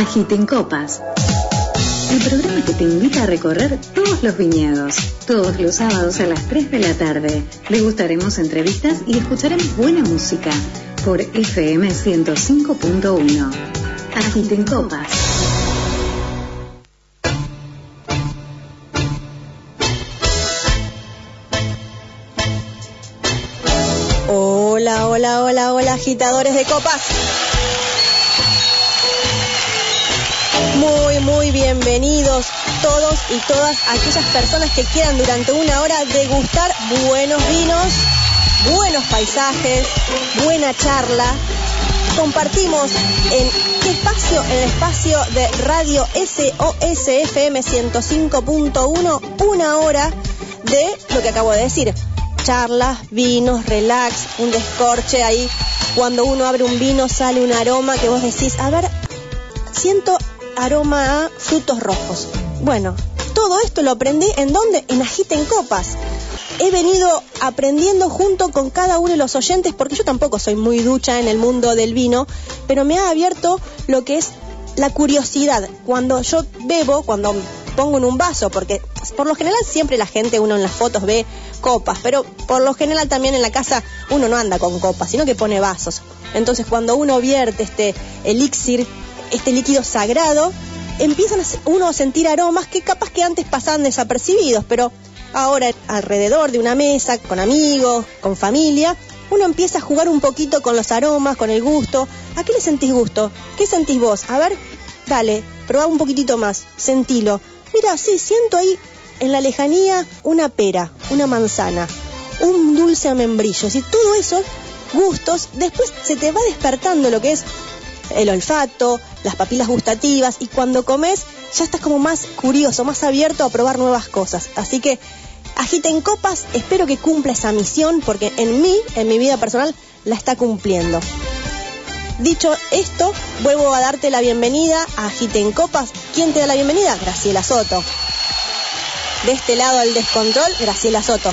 Agiten Copas. El programa que te invita a recorrer todos los viñedos. Todos los sábados a las 3 de la tarde. Degustaremos entrevistas y escucharemos buena música por FM 105.1. Agiten Copas. Hola, hola, hola, hola, agitadores de copas. Muy, muy bienvenidos todos y todas aquellas personas que quieran durante una hora degustar buenos vinos, buenos paisajes, buena charla. Compartimos en qué espacio, en el espacio de Radio SOSFM 105.1, una hora de lo que acabo de decir. Charlas, vinos, relax, un descorche ahí. Cuando uno abre un vino sale un aroma que vos decís, a ver, siento aroma a frutos rojos. Bueno, todo esto lo aprendí en donde? En Agiten Copas. He venido aprendiendo junto con cada uno de los oyentes, porque yo tampoco soy muy ducha en el mundo del vino, pero me ha abierto lo que es la curiosidad. Cuando yo bebo, cuando pongo en un vaso, porque por lo general siempre la gente, uno en las fotos ve copas, pero por lo general también en la casa uno no anda con copas, sino que pone vasos. Entonces cuando uno vierte este elixir este líquido sagrado, empiezan uno a sentir aromas que capaz que antes pasaban desapercibidos, pero ahora alrededor de una mesa, con amigos, con familia, uno empieza a jugar un poquito con los aromas, con el gusto. ¿A qué le sentís gusto? ¿Qué sentís vos? A ver, dale, probá un poquitito más, sentilo. Mira, sí, siento ahí en la lejanía una pera, una manzana, un dulce a membrillo. Y todo eso, gustos, después se te va despertando lo que es el olfato, las papilas gustativas y cuando comes ya estás como más curioso, más abierto a probar nuevas cosas. Así que agiten copas, espero que cumpla esa misión porque en mí, en mi vida personal, la está cumpliendo. Dicho esto, vuelvo a darte la bienvenida a Agiten Copas. ¿Quién te da la bienvenida? Graciela Soto. De este lado el descontrol, Graciela Soto.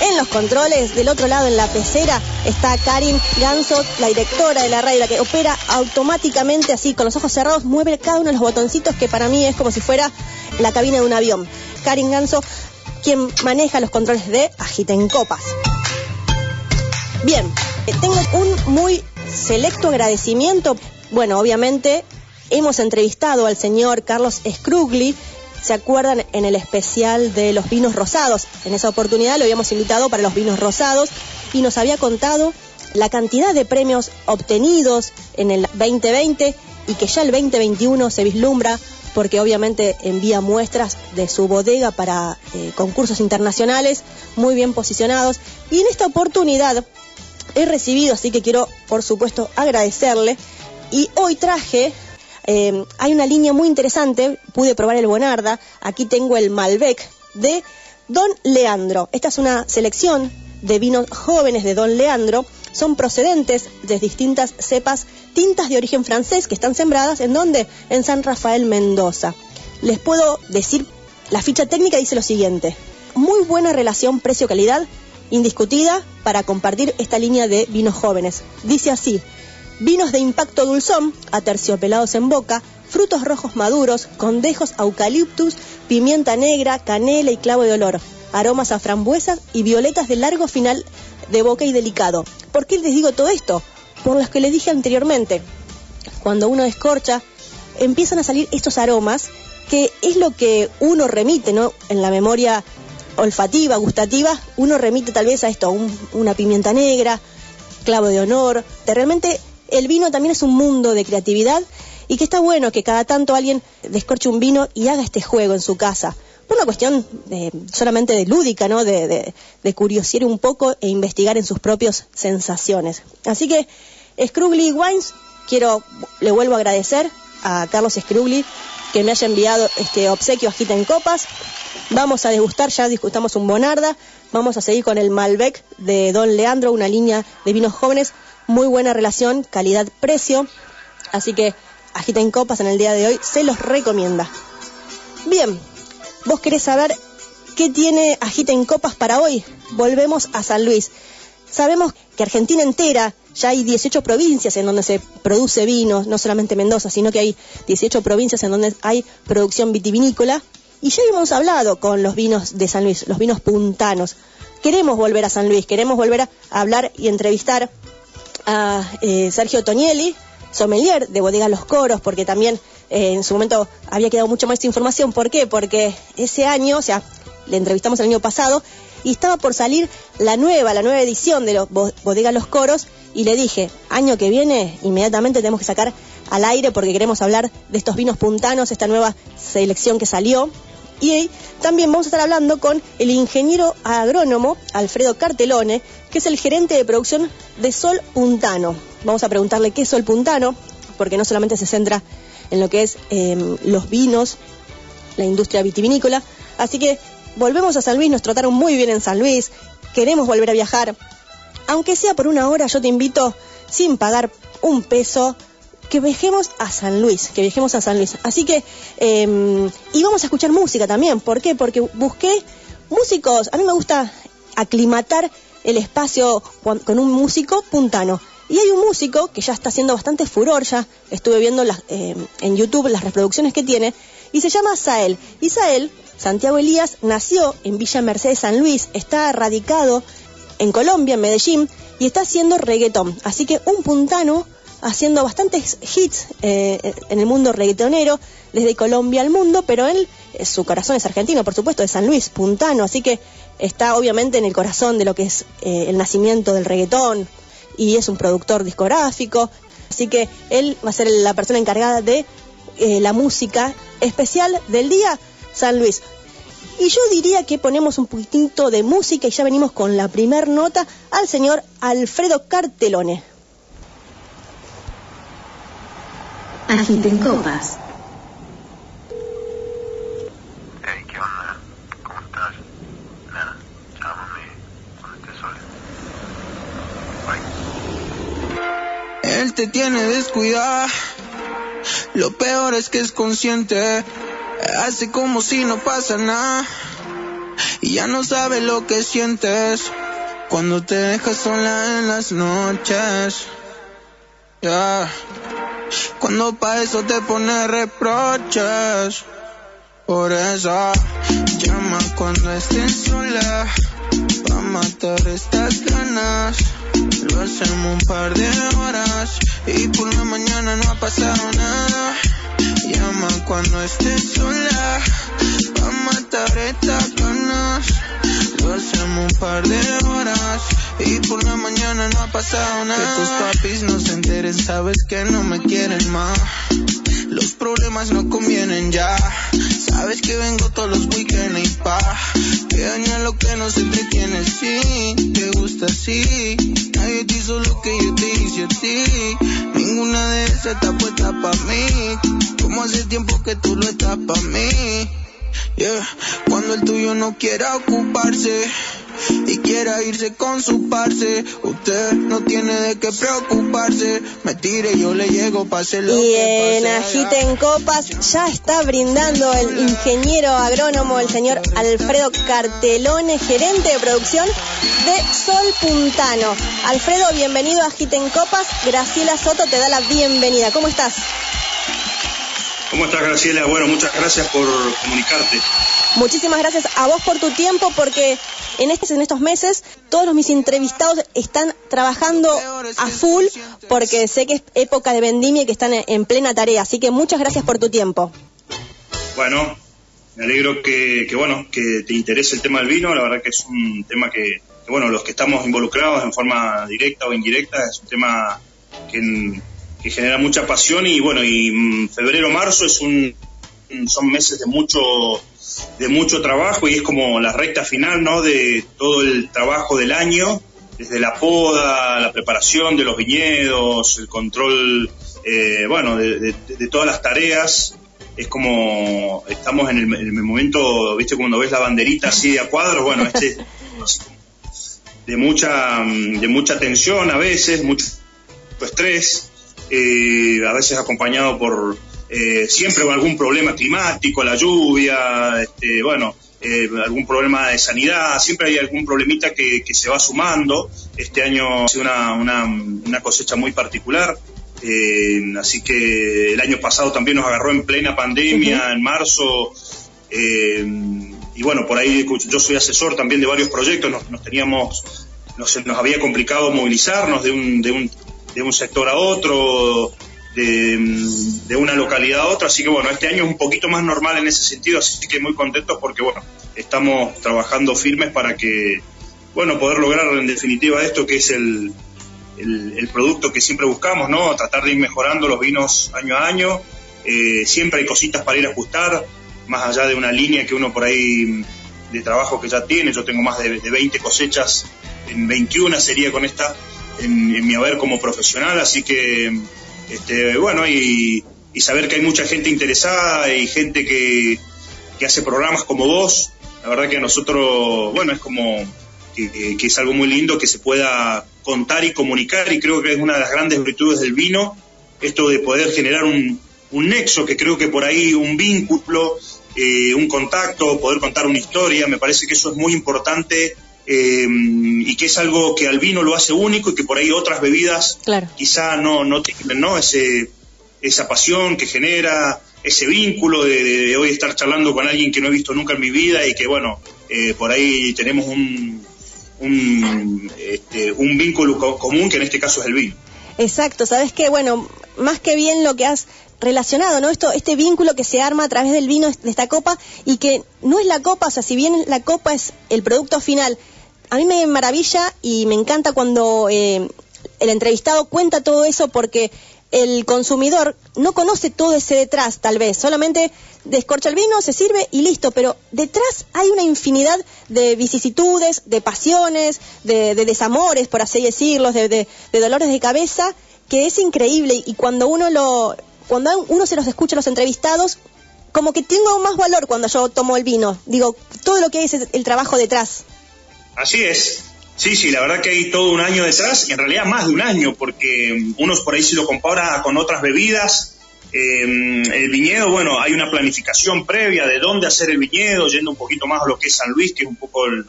En los controles, del otro lado en la pecera, está Karin Ganso, la directora de la radio, la que opera automáticamente así, con los ojos cerrados, mueve cada uno de los botoncitos que para mí es como si fuera la cabina de un avión. Karin Ganso, quien maneja los controles de Agiten Copas. Bien, eh, tengo un muy selecto agradecimiento. Bueno, obviamente hemos entrevistado al señor Carlos Scrugli, ¿Se acuerdan en el especial de los vinos rosados? En esa oportunidad lo habíamos invitado para los vinos rosados y nos había contado la cantidad de premios obtenidos en el 2020 y que ya el 2021 se vislumbra porque obviamente envía muestras de su bodega para eh, concursos internacionales muy bien posicionados. Y en esta oportunidad he recibido, así que quiero por supuesto agradecerle, y hoy traje eh, hay una línea muy interesante, pude probar el Bonarda, aquí tengo el Malbec de Don Leandro. Esta es una selección de vinos jóvenes de Don Leandro, son procedentes de distintas cepas tintas de origen francés que están sembradas en donde? En San Rafael Mendoza. Les puedo decir, la ficha técnica dice lo siguiente, muy buena relación precio-calidad, indiscutida para compartir esta línea de vinos jóvenes. Dice así, Vinos de impacto dulzón, aterciopelados en boca, frutos rojos maduros, condejos, eucaliptus, pimienta negra, canela y clavo de olor, aromas a frambuesas y violetas de largo final de boca y delicado. ¿Por qué les digo todo esto? Por los que les dije anteriormente. Cuando uno descorcha, empiezan a salir estos aromas que es lo que uno remite, ¿no? En la memoria olfativa, gustativa, uno remite tal vez a esto, una pimienta negra, clavo de honor, de realmente el vino también es un mundo de creatividad y que está bueno que cada tanto alguien descorche un vino y haga este juego en su casa. Por una cuestión solamente de lúdica, ¿no? De, de, un poco e investigar en sus propias sensaciones. Así que, Scrugly Wines, quiero, le vuelvo a agradecer a Carlos Scrugly que me haya enviado este obsequio Agita en Copas. Vamos a degustar, ya disgustamos un Bonarda. Vamos a seguir con el Malbec de Don Leandro, una línea de vinos jóvenes muy buena relación, calidad-precio. Así que Agita en Copas en el día de hoy se los recomienda. Bien, vos querés saber qué tiene Agita en Copas para hoy. Volvemos a San Luis. Sabemos que Argentina entera ya hay 18 provincias en donde se produce vino, no solamente Mendoza, sino que hay 18 provincias en donde hay producción vitivinícola. Y ya hemos hablado con los vinos de San Luis, los vinos puntanos. Queremos volver a San Luis, queremos volver a hablar y entrevistar a eh, Sergio Tonielli, sommelier de Bodega Los Coros, porque también eh, en su momento había quedado mucho más información. ¿Por qué? Porque ese año, o sea, le entrevistamos el año pasado y estaba por salir la nueva, la nueva edición de los Bodega Los Coros y le dije, año que viene, inmediatamente tenemos que sacar al aire porque queremos hablar de estos vinos puntanos, esta nueva selección que salió. Y también vamos a estar hablando con el ingeniero agrónomo Alfredo Cartelone, que es el gerente de producción de Sol Puntano. Vamos a preguntarle qué es Sol Puntano, porque no solamente se centra en lo que es em, los vinos, la industria vitivinícola. Así que volvemos a San Luis, nos trataron muy bien en San Luis, queremos volver a viajar. Aunque sea por una hora, yo te invito, sin pagar un peso, que viajemos a San Luis, que viajemos a San Luis. Así que, em, y vamos a escuchar música también. ¿Por qué? Porque busqué músicos, a mí me gusta aclimatar el espacio con un músico puntano. Y hay un músico que ya está haciendo bastante furor, ya estuve viendo em, en YouTube las reproducciones que tiene, y se llama Sael. Y Sael, Santiago Elías, nació en Villa Mercedes San Luis, está radicado en Colombia, en Medellín, y está haciendo reggaetón. Así que un puntano haciendo bastantes hits eh, en el mundo reggaetonero, desde Colombia al mundo, pero él, eh, su corazón es argentino, por supuesto, de San Luis, puntano, así que está obviamente en el corazón de lo que es eh, el nacimiento del reggaetón y es un productor discográfico, así que él va a ser la persona encargada de la música especial del día San Luis. Y yo diría que ponemos un poquitito de música y ya venimos con la primer nota al señor Alfredo Cartelone. Agiten copas. Hey, ¿qué onda? ¿Cómo estás? Nada, llámame cuando estés sola. Bye. Él te tiene descuidada. Lo peor es que es consciente. Hace como si no pasa nada. Y ya no sabe lo que sientes. Cuando te dejas sola en las noches. Ya. Cuando pa' eso te pone reproches. Por eso llama cuando estés sola. Pa' matar estas ganas. Lo hacemos un par de horas. Y por la mañana no ha pasado nada. Llama cuando estés sola. Pa' matar estas ganas. Lo hacemos un par de horas. Y por la mañana no ha pasado nada. Que tus papis no se enteren, sabes que no me quieren más. Los problemas no convienen ya. Sabes que vengo todos los weekends y pa. Que daña lo que nos entretiene, sí. Te gusta así. Nadie te hizo lo que yo te hice a ti. Ninguna de esas está puesta pa' mí. Como hace tiempo que tú lo estás pa' mí. Yeah. Cuando el tuyo no quiera ocuparse y quiera irse con su parce. Usted no tiene de qué preocuparse. Me tire, yo le llego, pase lo y que en pase. Agiten Copas ya está brindando el ingeniero agrónomo, el señor Alfredo Cartelone, gerente de producción de Sol Puntano. Alfredo, bienvenido a Agiten Copas. Graciela Soto te da la bienvenida. ¿Cómo estás? ¿Cómo estás, Graciela? Bueno, muchas gracias por comunicarte. Muchísimas gracias a vos por tu tiempo, porque en, estos en estos meses todos los mis entrevistados están trabajando a full, porque sé que es época de vendimia y que están en, en plena tarea. Así que muchas gracias por tu tiempo. Bueno, me alegro que, bueno, que te interese el tema del vino. La verdad que es un tema que, bueno, los que estamos involucrados en forma directa o indirecta, es un tema que, que genera mucha pasión y bueno, y mm, febrero, marzo es un, son meses de mucho de mucho trabajo y es como la recta final ¿no? de todo el trabajo del año, desde la poda, la preparación de los viñedos, el control, eh, bueno, de, de, de, todas las tareas. Es como estamos en el, en el, momento, viste, cuando ves la banderita así de a cuadros, bueno, este de mucha, de mucha tensión a veces, mucho estrés, eh, a veces acompañado por, eh, siempre algún problema climático, la lluvia, este, bueno, eh, algún problema de sanidad, siempre hay algún problemita que, que se va sumando. Este año ha sido una, una, una cosecha muy particular. Eh, así que el año pasado también nos agarró en plena pandemia, en marzo. Y bueno, por ahí yo soy asesor también de varios proyectos, nos, nos teníamos, nos, nos había complicado movilizarnos de un, de un, de un sector a otro, de, una localidad a otra, así que bueno, este año es un poquito más normal en ese sentido, así que muy contentos porque bueno, estamos trabajando firmes para que, bueno, poder lograr en definitiva esto que es el, el, producto que siempre buscamos, ¿no? Tratar de ir mejorando los vinos año a año, eh, siempre hay cositas para ir a ajustar, más allá de una línea que uno por ahí de trabajo que ya tiene, yo tengo más de, de 20 cosechas, en 21 sería con esta, en, en mi haber como profesional, así que este, bueno, y, y, saber que hay mucha gente interesada y gente que, que, hace programas como vos, la verdad que a nosotros, bueno, es como que, que, es algo muy lindo que se pueda contar y comunicar y creo que es una de las grandes virtudes del vino, esto de poder generar un, un nexo, que creo que por ahí un vínculo, eh, un contacto, poder contar una historia, me parece que eso es muy importante eh, y que es algo que al vino lo hace único y que por ahí otras bebidas claro. quizá no, no tienen ¿no? Ese, esa pasión que genera, ese vínculo de, de, de, hoy estar charlando con alguien que no he visto nunca en mi vida y que bueno, eh, por ahí tenemos un, un, este, un vínculo co común que en este caso es el vino. Exacto, sabes que bueno, más que bien lo que has relacionado, ¿no? Esto, este vínculo que se arma a través del vino de esta copa y que no es la copa, o sea, si bien la copa es el producto final, a mí me maravilla y me encanta cuando eh, el entrevistado cuenta todo eso porque el consumidor no conoce todo ese detrás, tal vez, solamente descorcha el vino, se sirve y listo, pero detrás hay una infinidad de vicisitudes, de pasiones, de, de desamores, por así decirlo, de, dolores de cabeza, que es increíble. Y cuando uno lo, cuando uno se los escucha a los entrevistados, como que tengo más valor cuando yo tomo el vino, digo, todo lo que es el trabajo detrás. Así es. Sí, sí, la verdad que hay todo un año detrás, en realidad más de un año, porque unos por ahí si lo compara con otras bebidas, eh, el viñedo, bueno, hay una planificación previa de dónde hacer el viñedo, yendo un poquito más a lo que es San Luis, que es un poco el,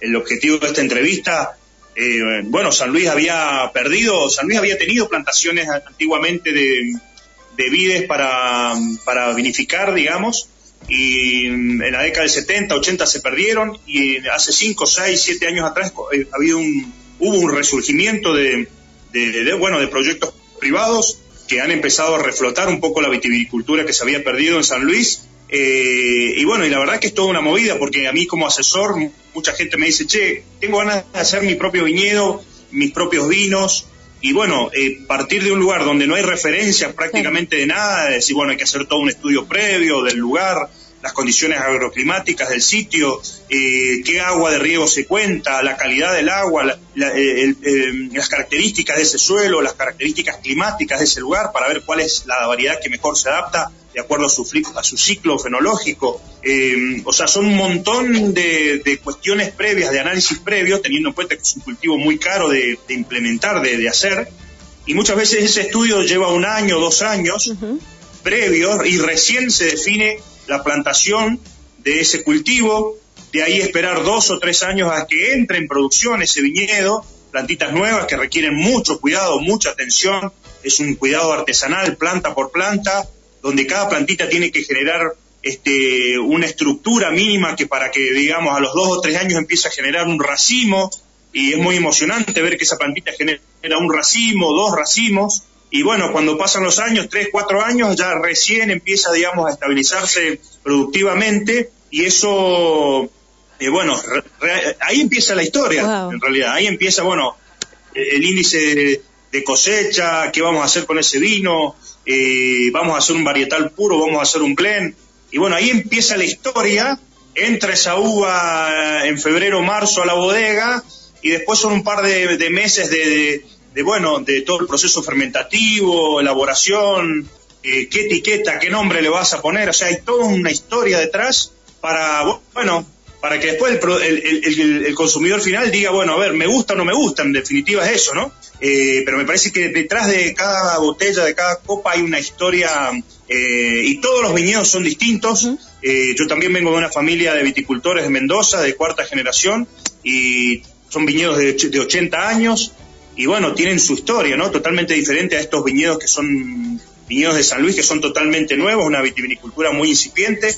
el objetivo de esta entrevista. Eh, bueno, San Luis había perdido, San Luis había tenido plantaciones antiguamente de, de vides para, para vinificar, digamos, y en la década del 70, 80 se perdieron y hace 5, 6, 7 años atrás eh, ha habido un, hubo un resurgimiento de, bueno, de proyectos privados que han empezado a reflotar un poco la vitivinicultura que se había perdido en San Luis. Eh, y bueno, y la verdad que es toda una movida porque a mí como asesor mucha gente me dice, che, tengo ganas de hacer mi propio viñedo, mis propios vinos, y bueno, eh, partir de un lugar donde no hay referencias prácticamente de nada, decir, bueno, hay que hacer todo un estudio previo del lugar, las condiciones agroclimáticas del sitio, eh, qué agua de riego se cuenta, la calidad del agua, la, la, el, el, las características de ese suelo, las características climáticas de ese lugar, para ver cuál es la variedad que mejor se adapta de acuerdo a su, a su ciclo fenológico. Eh, o sea, son un montón de, de, cuestiones previas, de análisis previo, teniendo en cuenta que es un cultivo muy caro de, de implementar, de, de, hacer. Y muchas veces ese estudio lleva un año, dos años uh -huh. previos y recién se define la plantación de ese cultivo, de ahí esperar dos o tres años a que entre en producción ese viñedo, plantitas nuevas que requieren mucho cuidado, mucha atención, es un cuidado artesanal, planta por planta, donde cada plantita tiene que generar este, una estructura mínima que para que, digamos, a los dos o tres años empiece a generar un racimo, y es muy emocionante ver que esa plantita genera un racimo, dos racimos, y bueno, cuando pasan los años, tres, cuatro años, ya recién empieza, digamos, a estabilizarse productivamente, y eso, eh, bueno, re, ahí empieza la historia, wow. en realidad, ahí empieza, bueno, el índice de, de cosecha, qué vamos a hacer con ese vino, eh, vamos a hacer un varietal puro, vamos a hacer un blend. Y bueno, ahí empieza la historia, entra esa uva en febrero, marzo a la bodega y después son un par de, de meses de, de, de, bueno, de todo el proceso fermentativo, elaboración, eh, qué etiqueta, qué nombre le vas a poner, o sea, hay toda una historia detrás para, bueno, para que después el, consumidor final diga, bueno, a ver, me gusta o no me gusta, en definitiva es eso, ¿no? Eh, pero me parece que detrás de cada botella, de cada copa hay una historia eh, y todos los viñedos son distintos. Eh, yo también vengo de una familia de viticultores de Mendoza, de cuarta generación, y son viñedos de, de 80 años, y bueno, tienen su historia, ¿no? Totalmente diferente a estos viñedos que son viñedos de San Luis, que son totalmente nuevos, una vitivinicultura muy incipiente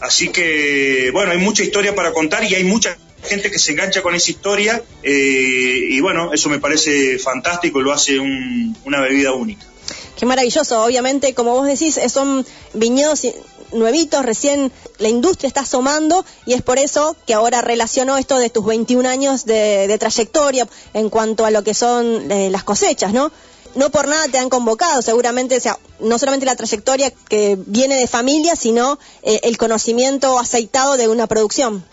Así que, bueno, hay mucha historia para contar y hay mucha gente que se engancha con esa historia eh, y bueno, eso me parece fantástico lo hace una bebida única. Qué maravilloso, obviamente, como vos decís, son viñedos nuevitos, recién la industria está asomando y es por eso que ahora relaciono esto de tus 21 años de, trayectoria en cuanto a lo que son eh, las cosechas, ¿no? no por nada te han convocado, seguramente, o sea, no solamente la trayectoria que viene de familia, sino eh, el conocimiento aceitado de una producción.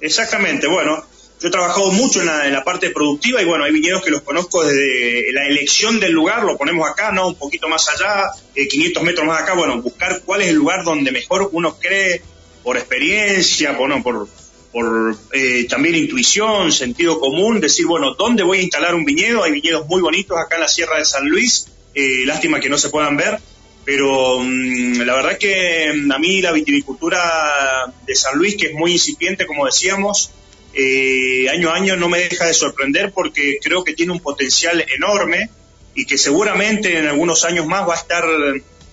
Exactamente, bueno, yo he trabajado mucho en la, parte productiva y bueno, hay viñedos que los conozco desde la elección del lugar, lo ponemos acá, ¿no? Un poquito más allá, 500 eh, metros más acá, bueno, buscar cuál es el lugar donde mejor uno cree por experiencia, por, por eh, también intuición, sentido común, decir, bueno, ¿dónde voy a instalar un viñedo? Hay viñedos muy bonitos acá en la Sierra de San Luis, eh, lástima que no se puedan ver, pero mm, la verdad que mm, a mí la viticultura de San Luis, que es muy incipiente, como decíamos, eh, año a año no me deja de sorprender porque creo que tiene un potencial enorme y que seguramente en algunos años más va a estar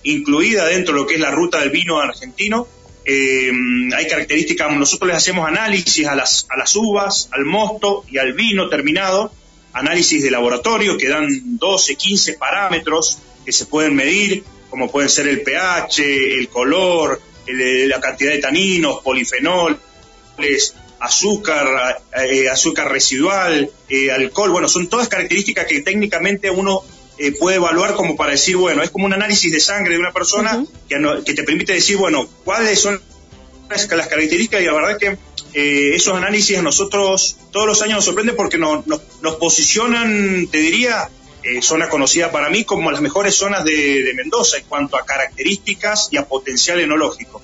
incluida dentro de lo que es la ruta del vino argentino. Eh, hay características, nosotros les hacemos análisis a las, a las uvas, al mosto y al vino terminado, análisis de laboratorio que dan 12, 15 parámetros que se pueden medir, como pueden ser el pH, el color, la cantidad de taninos, azúcar, eh, azúcar residual, eh, alcohol, bueno, son todas características que técnicamente uno eh, puede evaluar como para decir, bueno, es como un análisis de sangre de una persona que, te permite decir, bueno, cuáles son las, características y la verdad es que eh, esos análisis a nosotros todos los años nos sorprenden porque nos, nos, posicionan, te diría, zona conocida para mí como las mejores zonas de, Mendoza en cuanto a características y a potencial enológico.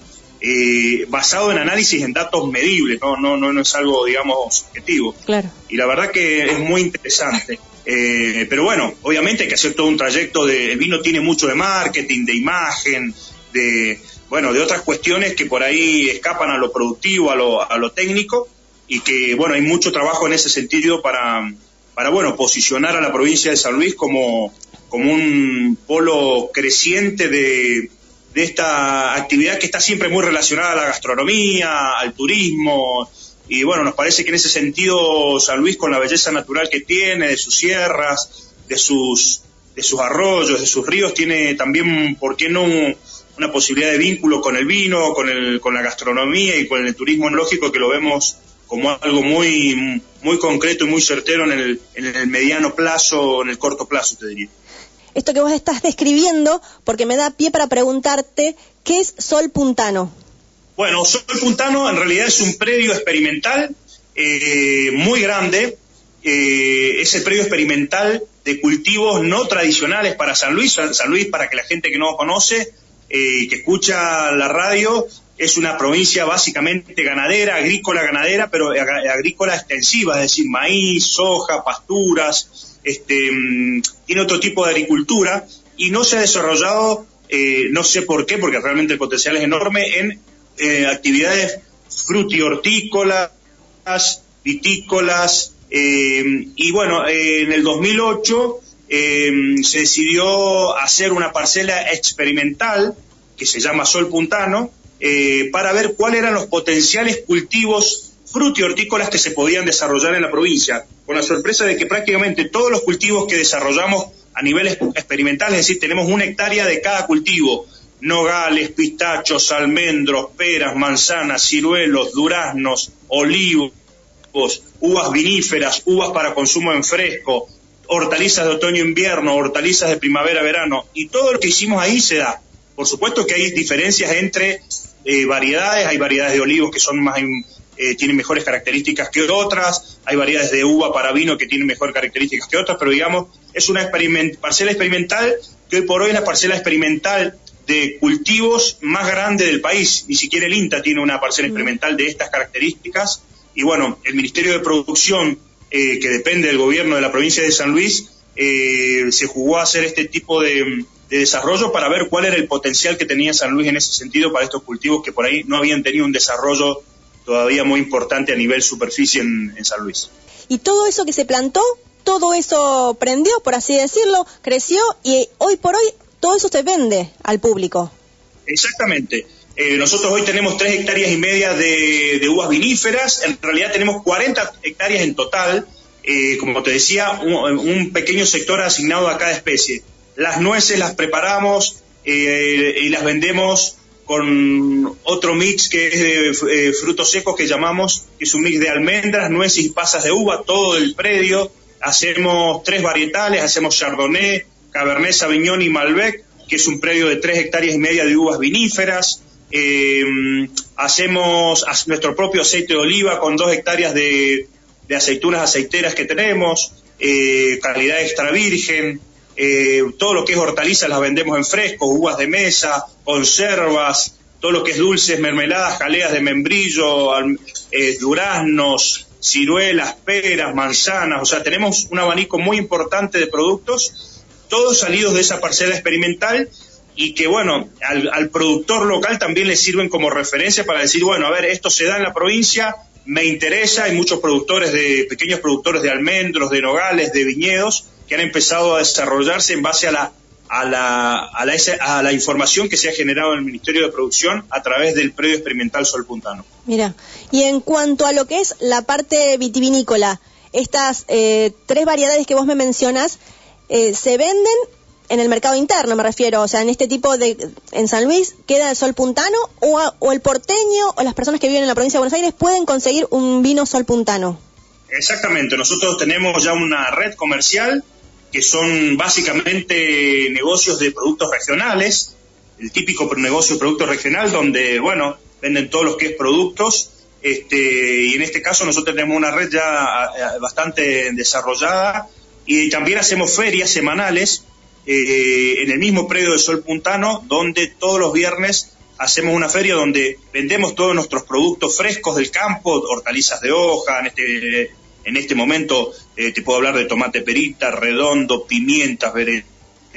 Basado en análisis en datos medibles, no, no, no, no es algo, digamos, subjetivo. Claro. Y la verdad que es muy interesante. Eh, pero bueno, obviamente hay que hacer todo un trayecto de. El vino tiene mucho de marketing, de imagen, de. Bueno, de otras cuestiones que por ahí escapan a lo productivo, a lo, a lo técnico, y que, bueno, hay mucho trabajo en ese sentido para, para bueno, posicionar a la provincia de San Luis como, como un polo creciente de, de esta actividad que está siempre muy relacionada a la gastronomía, al turismo, y bueno, nos parece que en ese sentido San Luis con la belleza natural que tiene, de sus sierras, de sus, de sus arroyos, de sus ríos, tiene también, ¿por qué no? una posibilidad de vínculo con el vino, con, el, con la gastronomía y con el turismo lógico que lo vemos como algo muy, muy concreto y muy certero en el, en el mediano plazo, en el corto plazo, te diría. Esto que vos estás describiendo, porque me da pie para preguntarte, ¿qué es Sol Puntano? Bueno, Sol Puntano en realidad es un predio experimental eh, muy grande. Eh, es el predio experimental de cultivos no tradicionales para San Luis. San Luis, para que la gente que no conoce, eh, que escucha la radio, es una provincia básicamente ganadera, agrícola ganadera, pero agrícola extensiva, es decir, maíz, soja, pasturas, este, tiene otro tipo de agricultura y no se ha desarrollado, no sé por qué, porque realmente el potencial es enorme, en eh, actividades frutihortícolas, vitícolas, eh, y bueno, eh, en el 2008 se decidió hacer una parcela experimental que se llama Sol Puntano, para ver cuáles eran los potenciales cultivos frutihortícolas que se podían desarrollar en la provincia, con la sorpresa de que prácticamente todos los cultivos que desarrollamos a nivel experimental, es decir, tenemos una hectárea de cada cultivo, nogales, pistachos, almendros, peras, manzanas, ciruelos, duraznos, olivos, uvas viníferas, uvas para consumo en fresco, hortalizas de otoño-invierno, hortalizas de primavera-verano, y todo lo que hicimos ahí se da. Por supuesto que hay diferencias entre eh, variedades, hay variedades de olivos que son más eh, tienen mejores características que otras, hay variedades de uva para vino que tienen mejores características que otras, pero digamos, es una parcela experimental que hoy por hoy es la parcela experimental de cultivos más grande del país. Ni siquiera el INTA tiene una parcela experimental de estas características. Y bueno, el Ministerio de Producción, eh, que depende del gobierno de la provincia de San Luis, eh, se jugó a hacer este tipo de, desarrollo para ver cuál era el potencial que tenía San Luis en ese sentido para estos cultivos que por ahí no habían tenido un desarrollo todavía muy importante a nivel superficie en San Luis. Y todo eso que se plantó, todo eso prendió, por así decirlo, creció y hoy por hoy todo eso se vende al público. Exactamente. Eh, nosotros hoy tenemos tres hectáreas y media de, uvas viníferas, en realidad tenemos 40 hectáreas en total, eh, como te decía, un, pequeño sector asignado a cada especie. Las nueces las preparamos eh, y las vendemos con otro mix que es de frutos secos que llamamos, que es un mix de almendras, nueces y pasas de uva, todo el predio. Hacemos tres varietales, hacemos Chardonnay, Cabernet Sauvignon y Malbec, que es un predio de tres hectáreas y media de uvas viníferas. Eh, hacemos nuestro propio aceite de oliva con dos hectáreas de, aceitunas aceiteras que tenemos, eh, calidad extra virgen. Eh, todo lo que es hortalizas las vendemos en fresco, uvas de mesa, conservas, todo lo que es dulces, mermeladas, jaleas de membrillo, duraznos, ciruelas, peras, manzanas, o sea, tenemos un abanico muy importante de productos todos salidos de esa parcela experimental y que, bueno, al, productor local también le sirven como referencia para decir, bueno, a ver, esto se da en la provincia, me interesa, hay muchos productores de, pequeños productores de almendros, de nogales, de viñedos, que han empezado a desarrollarse en base a la, a la, a la, a la información que se ha generado en el Ministerio de Producción a través del predio experimental Sol Puntano. Mira, y en cuanto a lo que es la parte vitivinícola, estas eh, tres variedades que vos me mencionas, eh, se venden en el mercado interno, me refiero, o sea, en este tipo de, en San Luis, queda el sol puntano o, el porteño o las personas que viven en la provincia de Buenos Aires pueden conseguir un vino sol puntano. Exactamente, nosotros tenemos ya una red comercial que son básicamente negocios de productos regionales, el típico negocio de productos regional donde, bueno, venden todos los que es productos, este, y en este caso nosotros tenemos una red ya eh, bastante desarrollada y también hacemos ferias semanales eh, en el mismo predio de Sol Puntano, donde todos los viernes hacemos una feria donde vendemos todos nuestros productos frescos del campo, hortalizas de hoja, en este, en este momento eh, te puedo hablar de tomate perita, redondo, pimientas,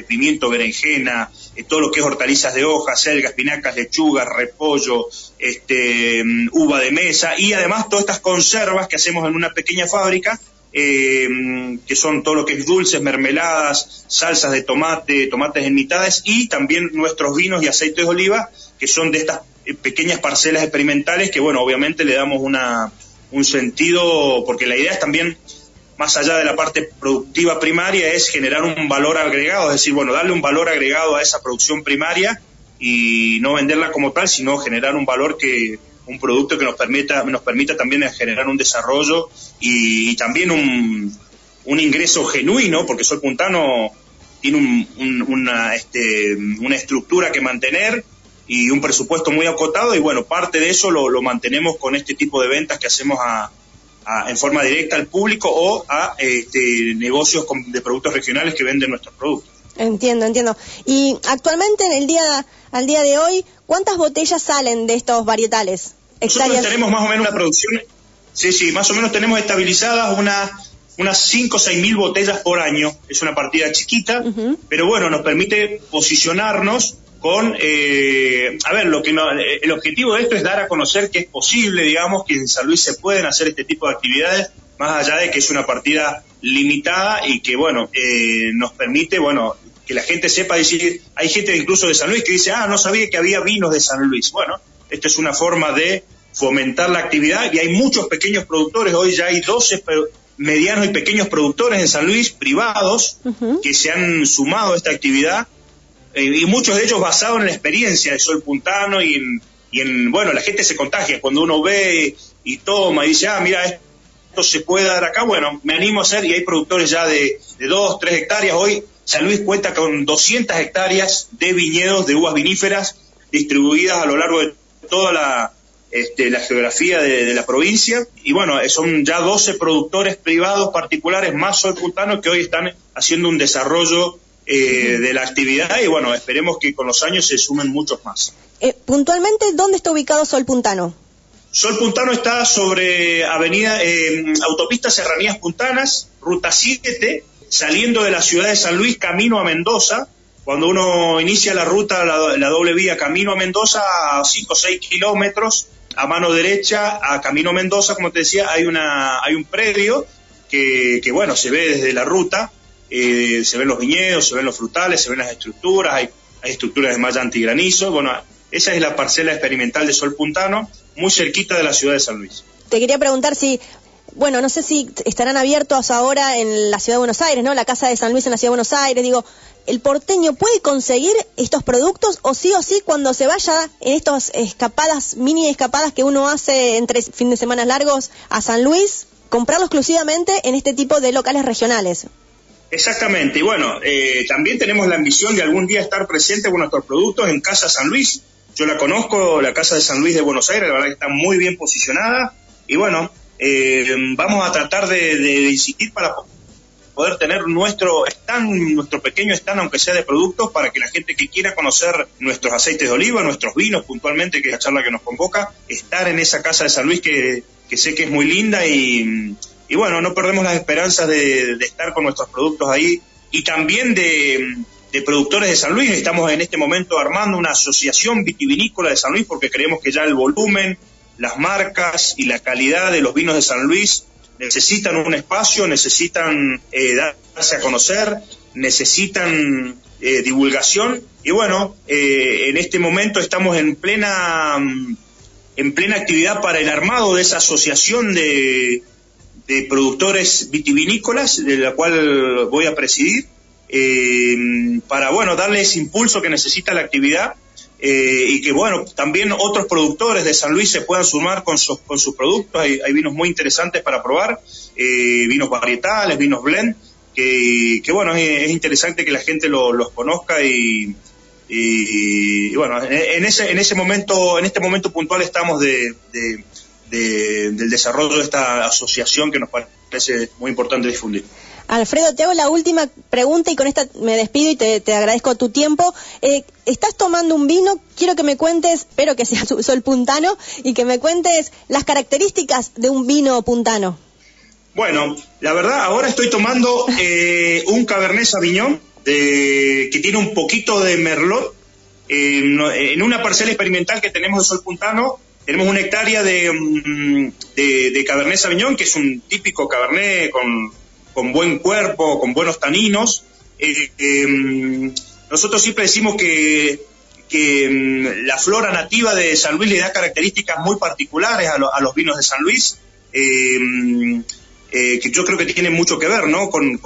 pimiento, berenjena, eh, todo lo que es hortalizas de hoja, selga, espinacas, lechugas, repollo, este, mm, uva de mesa y además todas estas conservas que hacemos en una pequeña fábrica eh, que son todo lo que es dulces, mermeladas, salsas de tomate, tomates en mitades y también nuestros vinos y aceites de oliva, que son de estas eh, pequeñas parcelas experimentales que, bueno, obviamente le damos una, un sentido, porque la idea es también, más allá de la parte productiva primaria, es generar un valor agregado, es decir, bueno, darle un valor agregado a esa producción primaria y no venderla como tal, sino generar un valor que un producto que nos permita, nos permita también generar un desarrollo y, también un, un, ingreso genuino, porque Sol Puntano tiene una, este, una estructura que mantener y un presupuesto muy acotado y bueno, parte de eso lo, mantenemos con este tipo de ventas que hacemos a, en forma directa al público o a este, negocios de productos regionales que venden nuestros productos. Entiendo, entiendo. Y actualmente en el día al día de hoy, ¿cuántas botellas salen de estos varietales? Nosotros tenemos más o menos una producción, sí, sí, más o menos tenemos estabilizadas una, unas 5 o 6 mil botellas por año. Es una partida chiquita, pero bueno, nos permite posicionarnos con, eh, a ver, lo que el objetivo de esto es dar a conocer que es posible, digamos, que en San Luis se pueden hacer este tipo de actividades, más allá de que es una partida limitada y que, bueno, eh, nos permite, bueno, que la gente sepa decir, hay gente incluso de San Luis que dice, ah, no sabía que había vinos de San Luis. Bueno, esta es una forma de fomentar la actividad y hay muchos pequeños productores, hoy ya hay 12 medianos y pequeños productores en San Luis privados que se han sumado a esta actividad eh, y muchos de ellos basados en la experiencia de Sol Puntano y en, bueno, la gente se contagia cuando uno ve y toma y dice, ah, mira, esto se puede dar acá, bueno, me animo a hacer y hay productores ya de, de 2, 3 hectáreas, hoy San Luis cuenta con 200 hectáreas de viñedos de uvas viníferas distribuidas a lo largo de toda la, este, la geografía de, la provincia. Y bueno, son ya 12 productores privados particulares más Sol que hoy están haciendo un desarrollo eh, de la actividad y bueno, esperemos que con los años se sumen muchos más. Eh, puntualmente, ¿dónde está ubicado Sol Puntano? Sol Puntano está sobre avenida eh, Autopista Serranías Puntanas, ruta 7, saliendo de la ciudad de San Luis, camino a Mendoza. Cuando uno inicia la ruta, la, doble vía, camino a Mendoza, a 5 o 6 kilómetros, a mano derecha, a camino a Mendoza, como te decía, hay, una, hay un predio que, que bueno, se ve desde la ruta eh, se ven los viñedos, se ven los frutales, se ven las estructuras, hay, estructuras de malla antigranizo. Bueno, esa es la parcela experimental de Sol Puntano, muy cerquita de la ciudad de San Luis. Te quería preguntar si bueno, no sé si estarán abiertos ahora en la ciudad de Buenos Aires, ¿no? La Casa de San Luis en la ciudad de Buenos Aires. Digo, ¿el porteño puede conseguir estos productos o sí o sí cuando se vaya en estas escapadas, mini escapadas que uno hace entre fin de semana largos a San Luis, comprarlo exclusivamente en este tipo de locales regionales? Exactamente, y bueno, eh, también tenemos la ambición de algún día estar presente con nuestros productos en Casa San Luis. Yo la conozco, la Casa de San Luis de Buenos Aires, la verdad que está muy bien posicionada y bueno, eh, vamos a tratar de, insistir para poder tener nuestro stand, nuestro pequeño stand, aunque sea de productos, para que la gente que quiera conocer nuestros aceites de oliva, nuestros vinos puntualmente, que es la charla que nos convoca, estar en esa casa de San Luis que, sé que es muy linda y bueno, no perdemos las esperanzas de, estar con nuestros productos ahí y también de, productores de San Luis. Estamos en este momento armando una asociación vitivinícola de San Luis porque creemos que ya el volumen, las marcas y la calidad de los vinos de San Luis necesitan un espacio, necesitan eh, darse a conocer, necesitan eh, divulgación. Y bueno, eh, en este momento estamos en plena en plena actividad para el armado de esa asociación de, de productores vitivinícolas, de la cual voy a presidir, eh, para bueno darle ese impulso que necesita la actividad eh, y que bueno también otros productores de San Luis se puedan sumar con, sus con sus productos. Hay, vinos muy interesantes para probar, eh, vinos varietales, vinos blend, que, que bueno es, interesante que la gente los conozca y, y, bueno en, ese en ese momento en este momento puntual estamos de del desarrollo de esta asociación que nos parece muy importante difundir. Alfredo, te hago la última pregunta y con esta me despido y te, agradezco tu tiempo. Eh, estás tomando un vino, quiero que me cuentes, espero que sea sol puntano, y que me cuentes las características de un vino puntano. Bueno, la verdad, ahora estoy tomando eh, un Cabernet Sauvignon de, que tiene un poquito de Merlot en una parcela experimental que tenemos de Sol Puntano tenemos una hectárea de, mm, de, Cabernet Sauvignon, que es un típico Cabernet con, buen cuerpo, con buenos taninos. Eh, em, nosotros siempre decimos que, mm, la flora nativa de San Luis le da características muy particulares a, los vinos de San Luis, eh, que yo creo que tienen mucho que ver ¿no? con,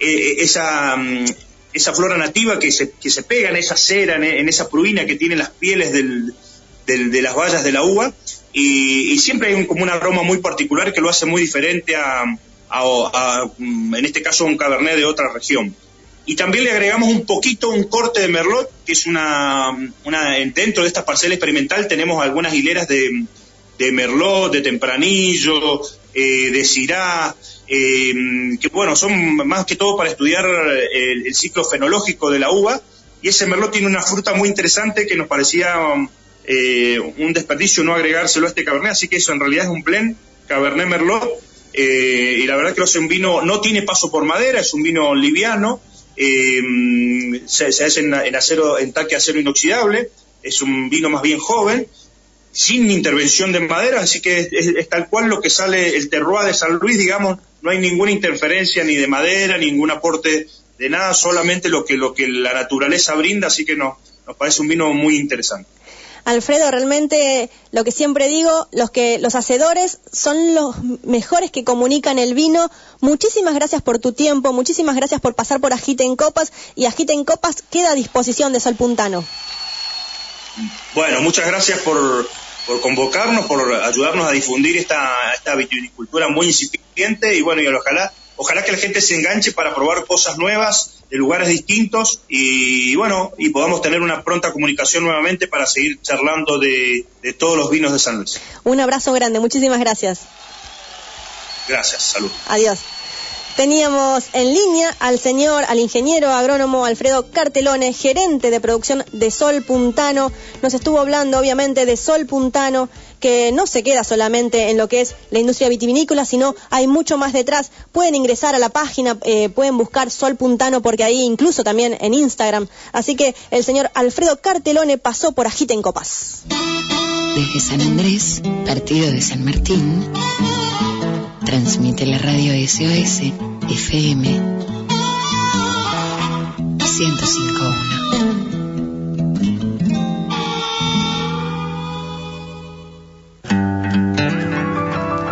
eh, mm, esa flora nativa que se, que se pega en esa cera, en esa pruina que tienen las pieles de, las bayas de la uva y, siempre hay como un aroma muy particular que lo hace muy diferente a, mm, en este caso, un cabernet de otra región. Y también le agregamos un poquito un corte de merlot, que es una, una dentro de esta parcela experimental tenemos algunas hileras de, de merlot, de tempranillo, eh, de syrah, eh, que bueno, son más que todo para estudiar el, el, ciclo fenológico de la uva. Y ese merlot tiene una fruta muy interesante que nos parecía eh, un desperdicio no agregárselo a este Cabernet, así que eso en realidad es un blend Cabernet Merlot, eh, y la verdad que hace un vino, no tiene paso por madera, es un vino liviano, eh, se, hace en, acero, en taque acero inoxidable, es un vino más bien joven, sin intervención de madera, así que es, tal cual lo que sale el terroir de San Luis, digamos, no hay ninguna interferencia ni de madera, ningún aporte de nada, solamente lo que, lo que la naturaleza brinda, así que nos parece un vino muy interesante. Alfredo, realmente lo que siempre digo, los que los hacedores son los mejores que comunican el vino. Muchísimas gracias por tu tiempo, muchísimas gracias por pasar por Agite en Copas y Agite en Copas queda a disposición de Sol Puntano. Bueno, muchas gracias por, convocarnos, por ayudarnos a difundir esta, esta viticultura muy incipiente y bueno, y ojalá, ojalá que la gente se enganche para probar cosas nuevas de lugares distintos y bueno, y podamos tener una pronta comunicación nuevamente para seguir charlando de, todos los vinos de San Luis. Un abrazo grande, muchísimas gracias. Gracias, salud. Adiós. Teníamos en línea al señor, al ingeniero agrónomo Alfredo Cartelone, gerente de producción de Sol Puntano. Nos estuvo hablando obviamente de Sol Puntano, que no se queda solamente en lo que es la industria vitivinícola, sino hay mucho más detrás. Pueden ingresar a la página, eh, pueden buscar Sol Puntano, porque ahí incluso también en Instagram. Así que el señor Alfredo Cartelone pasó por Agiten Copas. Desde San Andrés, partido de San Martín, transmite la radio SOS FM 105.1.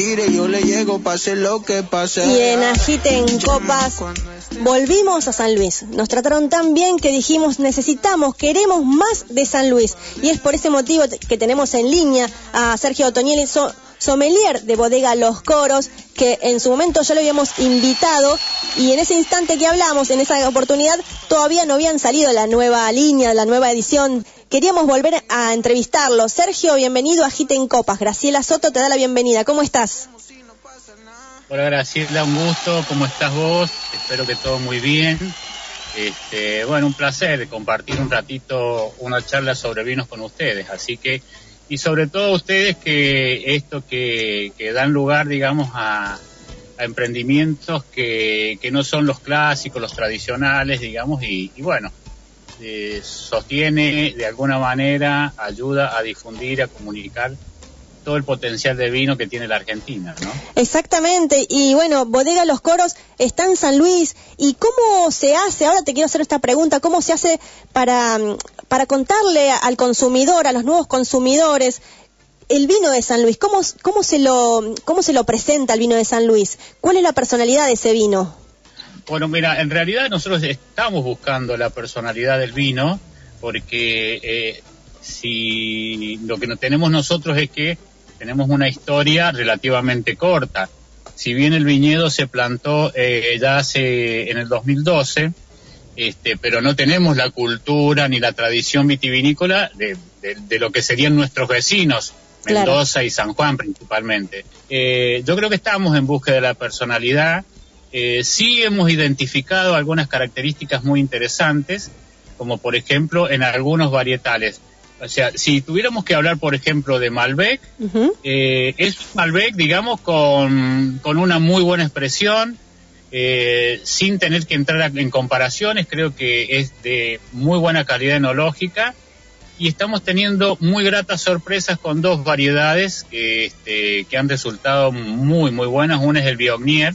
Me tire, yo le llego, pase lo que pase. Y en Agiten Copas volvimos a San Luis. Nos trataron tan bien que dijimos necesitamos, queremos más de San Luis. Y es por ese motivo que tenemos en línea a Sergio Otonieli, sommelier de bodega Los Coros, que en su momento ya lo habíamos invitado y en ese instante que hablamos, en esa oportunidad, todavía no habían salido la nueva línea, la nueva edición. Queríamos volver a entrevistarlo. Sergio, bienvenido a Gita en Copas. Graciela Soto te da la bienvenida. ¿Cómo estás? Hola Graciela, un gusto. ¿Cómo estás vos? Espero que todo muy bien. Este, bueno, un placer compartir un ratito una charla sobre vinos con ustedes. Así que, y sobre todo ustedes que esto que, que dan lugar, digamos, a, emprendimientos que, que, no son los clásicos, los tradicionales, digamos, y, y bueno, eh, sostiene de alguna manera, ayuda a difundir, a comunicar todo el potencial de vino que tiene la Argentina, ¿no? Exactamente, y bueno, Bodega Los Coros está en San Luis, ¿y cómo se hace? Ahora te quiero hacer esta pregunta, ¿cómo se hace para, para contarle al consumidor, a los nuevos consumidores, el vino de San Luis, ¿cómo, cómo, se lo, ¿cómo se lo presenta el vino de San Luis? ¿Cuál es la personalidad de ese vino? Bueno, mira, en realidad nosotros estamos buscando la personalidad del vino, porque eh, si lo que no tenemos nosotros es que tenemos una historia relativamente corta. Si bien el viñedo se plantó eh, ya hace en el 2012, este, pero no tenemos la cultura ni la tradición vitivinícola de, de, de lo que serían nuestros vecinos, Mendoza claro. y San Juan principalmente. Eh, yo creo que estamos en búsqueda de la personalidad. Eh, sí hemos identificado algunas características muy interesantes, como por ejemplo en algunos varietales. O sea, si tuviéramos que hablar, por ejemplo, de Malbec, uh -huh. eh, es Malbec, digamos, con, con, una muy buena expresión, eh, sin tener que entrar en comparaciones, creo que es de muy buena calidad enológica y estamos teniendo muy gratas sorpresas con dos variedades que, este, que han resultado muy, muy buenas. Una es el Biognier,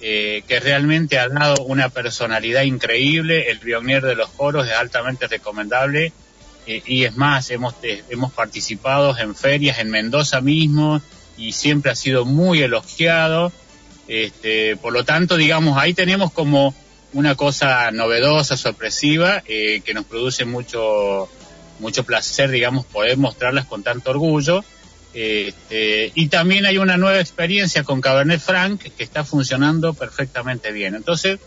eh, que realmente ha dado una personalidad increíble. El Biognier de los coros es altamente recomendable eh, y es más, hemos, eh, hemos participado en ferias en Mendoza mismo y siempre ha sido muy elogiado. Este, por lo tanto, digamos, ahí tenemos como una cosa novedosa, sorpresiva, que nos produce mucho, mucho placer, digamos, poder mostrarlas con tanto orgullo. Este, y también hay una nueva experiencia con Cabernet Franc que está funcionando perfectamente bien. Entonces,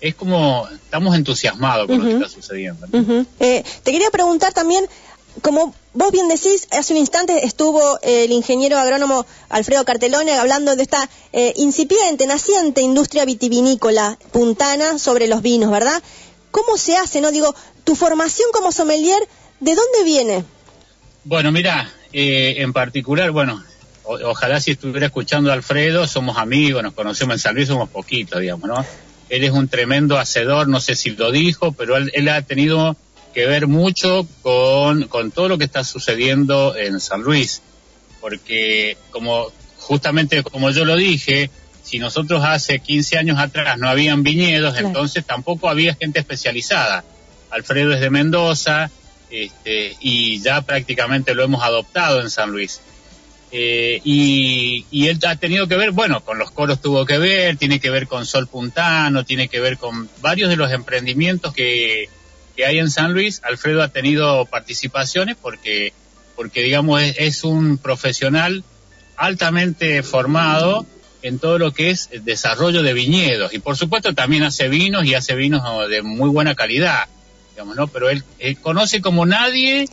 es como, estamos entusiasmados con uh -huh. lo que está sucediendo. ¿no? Uh -huh. eh, te quería preguntar también, como vos bien decís, hace un instante estuvo eh, el ingeniero agrónomo Alfredo Cartelone hablando de esta eh, incipiente, naciente industria vitivinícola puntana sobre los vinos, ¿verdad? ¿Cómo se hace, no? Digo, tu formación como sommelier, ¿de dónde viene? Bueno, mira, eh, en particular, bueno, o, ojalá si estuviera escuchando a Alfredo, somos amigos, nos conocemos en San Luis, somos poquitos, digamos, ¿no? Él es un tremendo hacedor, no sé si lo dijo, pero él, él ha tenido que ver mucho con, con, todo lo que está sucediendo en San Luis, porque como justamente como yo lo dije, si nosotros hace 15 años atrás no habían viñedos, claro. entonces tampoco había gente especializada. Alfredo es de Mendoza este, y ya prácticamente lo hemos adoptado en San Luis. Eh, y, y, él ha tenido que ver, bueno, con los coros tuvo que ver, tiene que ver con Sol Puntano, tiene que ver con varios de los emprendimientos que, que hay en San Luis. Alfredo ha tenido participaciones porque, porque digamos, es, es un profesional altamente formado en todo lo que es el desarrollo de viñedos y por supuesto también hace vinos y hace vinos de muy buena calidad, digamos, ¿no? Pero él, conoce como nadie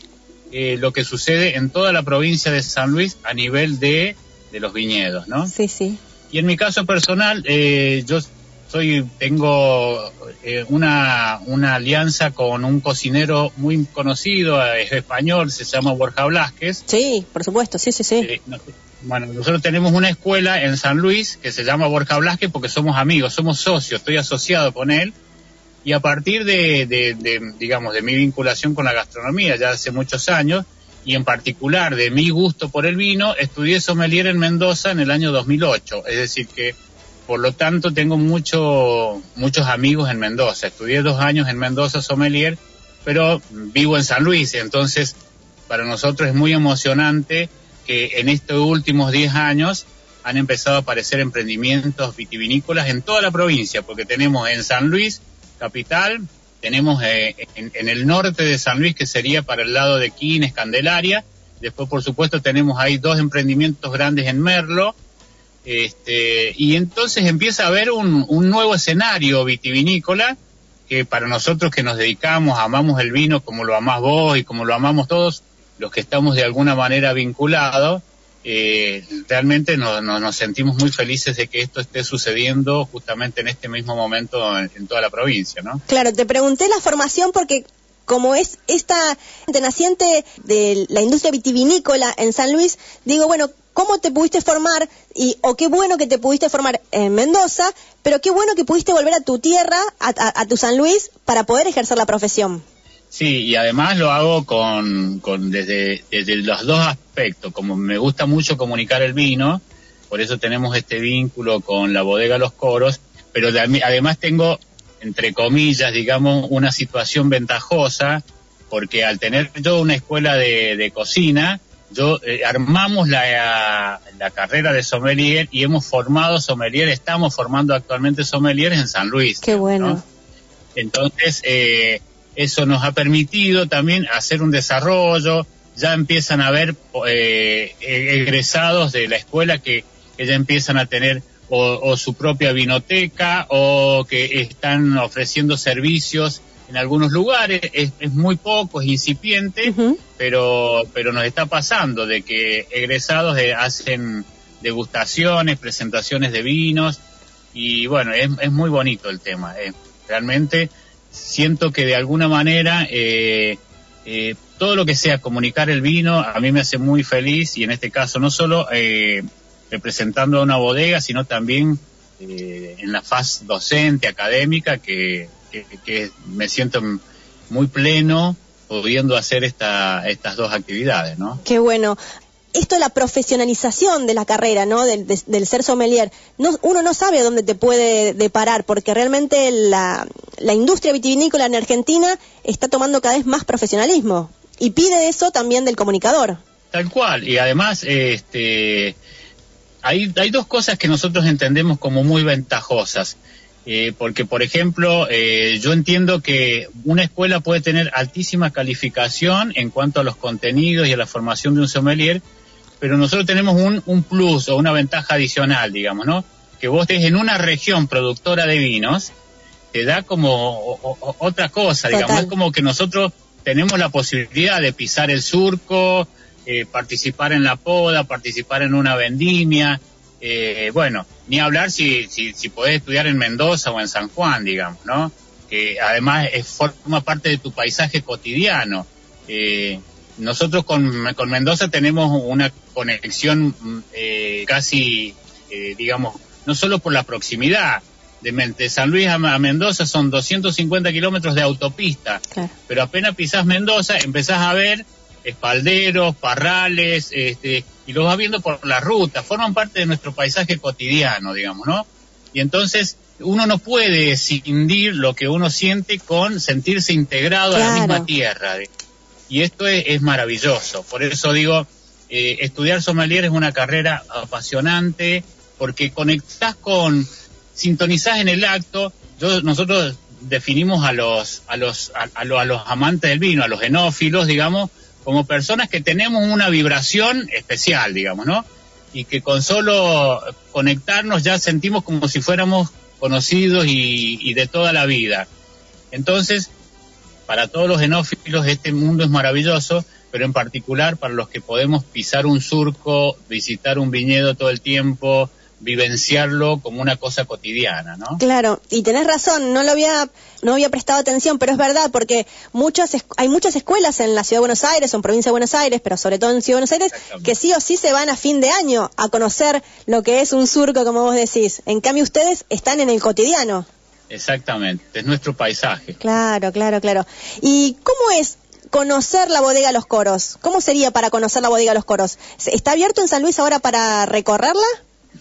eh, lo que sucede en toda la provincia de San Luis a nivel de, de los viñedos, ¿no? Sí, sí. Y en mi caso personal, eh, yo soy tengo eh, una, una alianza con un cocinero muy conocido, es español, se llama Borja Blasquez. Sí, por supuesto, sí, sí, sí. bueno, nosotros tenemos una escuela en San Luis que se llama Borja Blasquez porque somos amigos, somos socios, estoy asociado con él. Y a partir de, de, digamos, de mi vinculación con la gastronomía ya hace muchos años, y en particular de mi gusto por el vino, estudié sommelier en Mendoza en el año 2008. Es decir, que por lo tanto tengo mucho, muchos amigos en Mendoza. Estudié dos años en Mendoza sommelier, pero vivo en San Luis. Entonces, para nosotros es muy emocionante que en estos últimos 10 años han empezado a aparecer emprendimientos vitivinícolas en toda la provincia, porque tenemos en San Luis, capital, tenemos eh, en, el norte de San Luis, que sería para el lado de Quines, Candelaria. Después, por supuesto, tenemos ahí dos emprendimientos grandes en Merlo. Este, y entonces empieza a haber un, nuevo escenario vitivinícola que para nosotros que nos dedicamos, amamos el vino como lo amás vos y como lo amamos todos los que estamos de alguna manera vinculados, eh, realmente nos sentimos muy felices de que esto esté sucediendo justamente en este mismo momento en, toda la provincia, ¿no? Claro, te pregunté la formación porque como es esta naciente de la industria vitivinícola en San Luis, digo, bueno, ¿cómo te pudiste formar? Y, o qué bueno que te pudiste formar en Mendoza, pero qué bueno que pudiste volver a tu tierra, a tu San Luis, para poder ejercer la profesión. Sí, y además lo hago con, con desde, desde los dos aspectos. Como me gusta mucho comunicar el vino, por eso tenemos este vínculo con la bodega Los Coros, pero además tengo, entre comillas, digamos, una situación ventajosa, porque al tener yo una escuela de, de cocina, yo eh, armamos la, la, carrera de sommelier y hemos formado sommelier, estamos formando actualmente sommeliers en San Luis. Qué bueno. Entonces, eh, eso nos ha permitido también hacer un desarrollo, ya empiezan a haber eh, egresados de la escuela que, ya empiezan a tener o, su propia vinoteca o que están ofreciendo servicios en algunos lugares, es, muy poco, es incipiente, pero, pero nos está pasando de que egresados hacen degustaciones, presentaciones de vinos y bueno, es, es muy bonito el tema, realmente siento que de alguna manera eh, eh, todo lo que sea comunicar el vino a mí me hace muy feliz y en este caso no solo eh, representando a una bodega, sino también en la faz docente, académica, que, me siento muy pleno pudiendo hacer esta, estas dos actividades, ¿no? Qué bueno esto es la profesionalización de la carrera, ¿no? Del, ser sommelier. No, uno no sabe a dónde te puede deparar, porque realmente la, industria vitivinícola en Argentina está tomando cada vez más profesionalismo y pide eso también del comunicador. Tal cual, y además, este, hay, hay dos cosas que nosotros entendemos como muy ventajosas. Eh, porque, por ejemplo, eh, yo entiendo que una escuela puede tener altísima calificación en cuanto a los contenidos y a la formación de un sommelier, pero nosotros tenemos un, un plus o una ventaja adicional, digamos, ¿no? Que vos estés en una región productora de vinos, te da como otra cosa, digamos, es como que nosotros tenemos la posibilidad de pisar el surco, eh, participar en la poda, participar en una vendimia, eh, bueno, ni hablar si, si, si podés estudiar en Mendoza o en San Juan, digamos, ¿no? Que además es, forma parte de tu paisaje cotidiano. Eh, nosotros con, con Mendoza tenemos una conexión eh, casi, eh, digamos, no solo por la proximidad, de, San Luis a, Mendoza son 250 kilómetros de autopista, pero apenas pisás Mendoza empezás a ver espalderos, parrales, este, y los vas viendo por la ruta, forman parte de nuestro paisaje cotidiano, digamos, ¿no? Y entonces uno no puede escindir lo que uno siente con sentirse integrado a la misma tierra. Y esto es, maravilloso. Por eso digo, eh, estudiar sommelier es una carrera apasionante porque conectás con, sintonizás en el acto. Yo, nosotros definimos a los, a los, a, a, los amantes del vino, a los enófilos, digamos, como personas que tenemos una vibración especial, digamos, ¿no? y que con solo conectarnos ya sentimos como si fuéramos conocidos y, y de toda la vida. Entonces, para todos los enófilos este mundo es maravilloso, pero en particular para los que podemos pisar un surco, visitar un viñedo todo el tiempo, vivenciarlo como una cosa cotidiana, ¿no? Claro, y tenés razón, no lo había, no había prestado atención, pero es verdad, porque muchas, hay muchas escuelas en la Ciudad de Buenos Aires, o en Provincia de Buenos Aires, pero sobre todo en Ciudad de Buenos Aires, que sí o sí se van a fin de año a conocer lo que es un surco, como vos decís. En cambio, ustedes están en el cotidiano. Exactamente, es nuestro paisaje. Claro, claro, claro. ¿Y cómo es conocer la bodega Los Coros? ¿Cómo sería para conocer la bodega Los Coros? ¿Está abierto en San Luis ahora para recorrerla?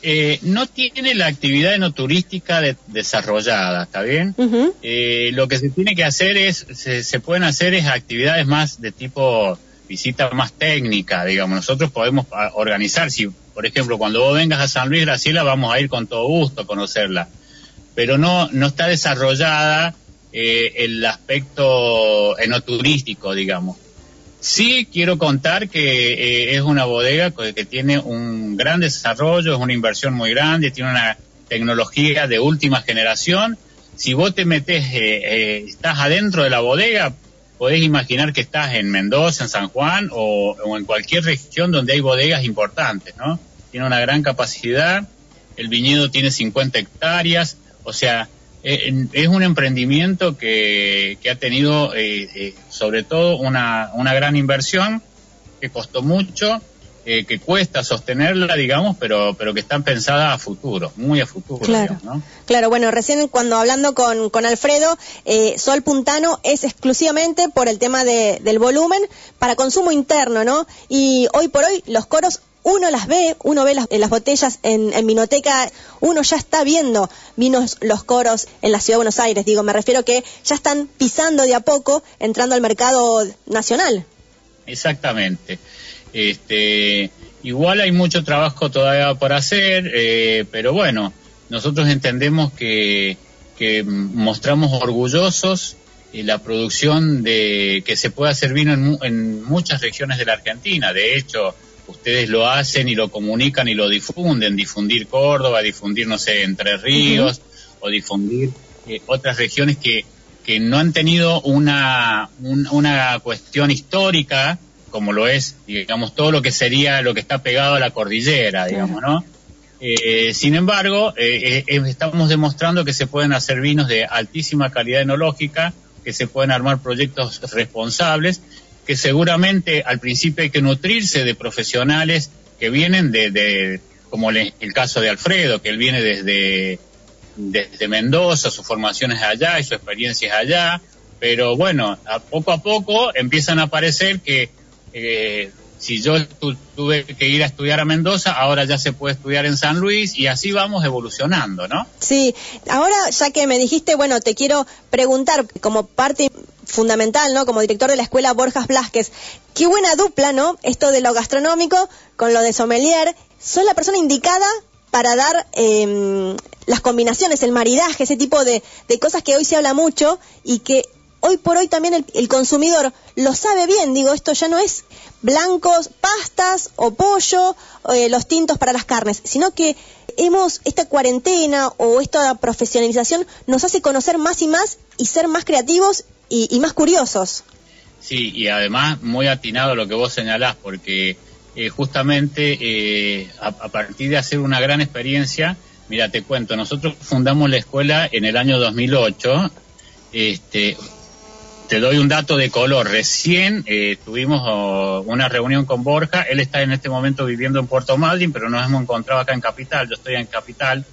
Eh, no tiene la actividad enoturística de- desarrollada, ¿está bien? Eh, lo que se tiene que hacer es, se, se pueden hacer es actividades más de tipo visita más técnica, digamos. Nosotros podemos ah, organizar, si por ejemplo cuando vos vengas a San Luis, Graciela, vamos a ir con todo gusto a conocerla. Pero no, no está desarrollada eh, el aspecto enoturístico, digamos. Sí quiero contar que eh, es una bodega que, tiene un gran desarrollo, es una inversión muy grande, tiene una tecnología de última generación. Si vos te metes, eh, eh, estás adentro de la bodega, podés imaginar que estás en Mendoza, en San Juan o, o en cualquier región donde hay bodegas importantes, ¿no? Tiene una gran capacidad, el viñedo tiene 50 hectáreas, o sea, eh, es un emprendimiento que, que ha tenido eh, eh, sobre todo una, una gran inversión que costó mucho, eh, que cuesta sostenerla, digamos, pero, pero que están pensadas a futuro, muy a futuro, Claro. digamos, ¿no? Claro, bueno, recién cuando hablando con, con Alfredo, eh, Sol Puntano es exclusivamente por el tema de- del volumen para consumo interno, ¿no? Y hoy por hoy los coros uno las ve, uno ve las, las botellas en, en vinoteca, uno ya está viendo vinos los coros en la ciudad de Buenos Aires, digo, me refiero que ya están pisando de a poco, entrando al mercado nacional. Exactamente. Este, igual hay mucho trabajo todavía por hacer, eh, pero bueno, nosotros entendemos que, mostramos orgullosos eh, la producción de que se puede hacer vino en, en muchas regiones de la Argentina. De hecho, ustedes lo hacen y lo comunican y lo difunden, difundir Córdoba, difundir, no sé, Entre Ríos, o difundir eh, otras regiones que, que no han tenido una, un- una cuestión histórica como lo es, digamos, todo lo que sería lo que está pegado a la cordillera, digamos, ¿no? Eh, sin embargo, eh, eh, estamos demostrando que se pueden hacer vinos de altísima calidad enológica, que se pueden armar proyectos responsables, que seguramente al principio hay que nutrirse de profesionales que vienen de, de como le- el caso de Alfredo, que él viene desde, desde Mendoza, su formación es allá y su experiencia es allá, pero bueno, a poco a poco empiezan a aparecer que eh, si yo tu- tuve que ir a estudiar a Mendoza, ahora ya se puede estudiar en San Luis y así vamos evolucionando, ¿no? Sí, ahora ya que me dijiste, bueno, te quiero preguntar como parte fundamental, ¿no? Como director de la escuela Borjas Blasquez, qué buena dupla, ¿no? Esto de lo gastronómico con lo de sommelier. Sos la persona indicada para dar eh, las combinaciones, el maridaje, ese tipo de, cosas que hoy se habla mucho y que hoy por hoy también el, el consumidor lo sabe bien. Digo, esto ya no es blancos, pastas o pollo, eh, los tintos para las carnes, sino que hemos, esta cuarentena o esta profesionalización nos hace conocer más y más y ser más creativos y, más curiosos. Sí, y además muy atinado lo que vos señalás, porque eh, justamente eh, a, a partir de hacer una gran experiencia, mira, te cuento, nosotros fundamos la escuela en el año 2008, este, te doy un dato de color, recién eh, tuvimos oh, una reunión con Borja, él está en este momento viviendo en Puerto Madryn, pero nos hemos encontrado acá en Capital, yo estoy en Capital,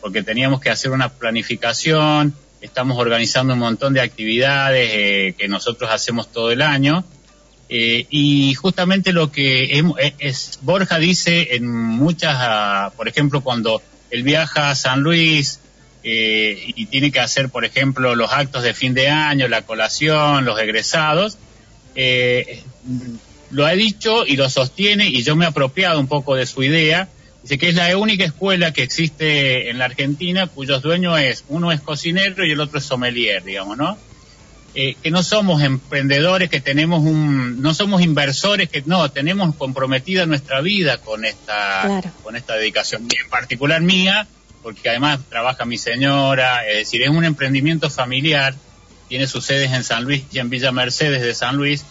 porque teníamos que hacer una planificación, estamos organizando un montón de actividades eh, que nosotros hacemos todo el año. Eh, y justamente lo que es, es- Borja dice en muchas, ah, por ejemplo, cuando él viaja a San Luis eh, y tiene que hacer, por ejemplo, los actos de fin de año, la colación, los egresados, eh, lo ha dicho y lo sostiene y yo me he apropiado un poco de su idea. Dice que es la única escuela que existe en la Argentina cuyos dueños es, uno es cocinero y el otro es sommelier, digamos, ¿no? eh, que no somos emprendedores, que tenemos un, no somos inversores, que no, tenemos comprometida nuestra vida con esta, con esta dedicación, en particular mía, porque además trabaja mi señora, es decir, es un emprendimiento familiar, tiene sus sedes en San Luis y en Villa Mercedes de San Luis,